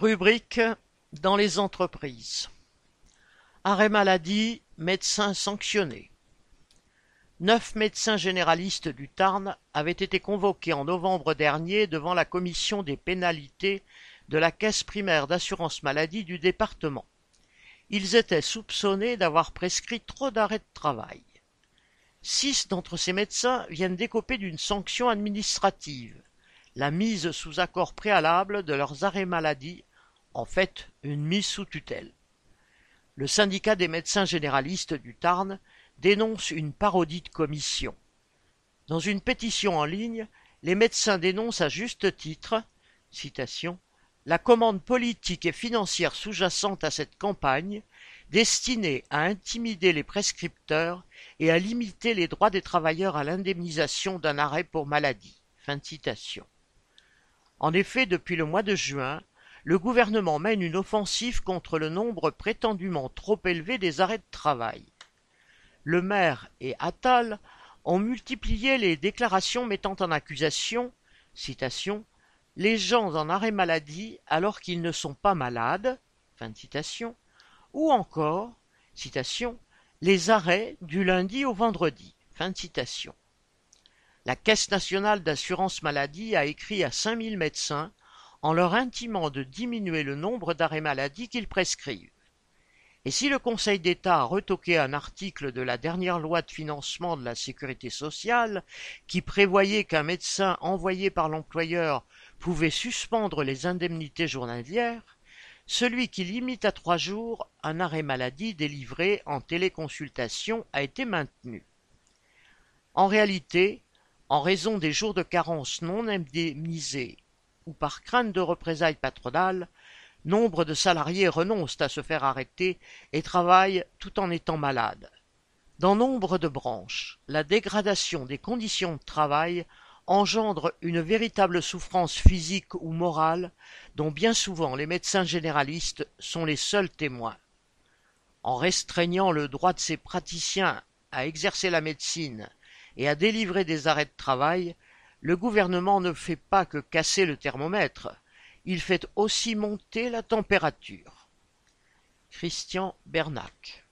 Rubrique dans les entreprises. Arrêt maladie, médecins sanctionnés. Neuf médecins généralistes du Tarn avaient été convoqués en novembre dernier devant la commission des pénalités de la caisse primaire d'assurance maladie du département. Ils étaient soupçonnés d'avoir prescrit trop d'arrêts de travail. Six d'entre ces médecins viennent d'écoper d'une sanction administrative, la mise sous accord préalable de leurs arrêts maladie, en fait une mise sous tutelle. Le syndicat des médecins généralistes du Tarn dénonce une parodie de commission. Dans une pétition en ligne, les médecins dénoncent à juste titre la commande politique et financière sous-jacente à cette campagne, destinée à intimider les prescripteurs et à limiter les droits des travailleurs à l'indemnisation d'un arrêt pour maladie. Fin citation. En effet, depuis le mois de juin, le gouvernement mène une offensive contre le nombre prétendument trop élevé des arrêts de travail. Le maire et Attal ont multiplié les déclarations mettant en accusation les gens en arrêt maladie alors qu'ils ne sont pas malades, ou encore, les arrêts du lundi au vendredi. La Caisse nationale d'assurance maladie a écrit à 5000 médecins en leur intimant de diminuer le nombre d'arrêts maladie qu'ils prescrivent. Et si le Conseil d'État a retoqué un article de la dernière loi de financement de la sécurité sociale qui prévoyait qu'un médecin envoyé par l'employeur pouvait suspendre les indemnités journalières, celui qui limite à trois jours un arrêt maladie délivré en téléconsultation a été maintenu. En réalité, en raison des jours de carence non indemnisés ou par crainte de représailles patronales, nombre de salariés renoncent à se faire arrêter et travaillent tout en étant malades. Dans nombre de branches, la dégradation des conditions de travail engendre une véritable souffrance physique ou morale dont bien souvent les médecins généralistes sont les seuls témoins. En restreignant le droit de ces praticiens à exercer la médecine et à délivrer des arrêts de travail, le gouvernement ne fait pas que casser le thermomètre, il fait aussi monter la température. Christian Bernac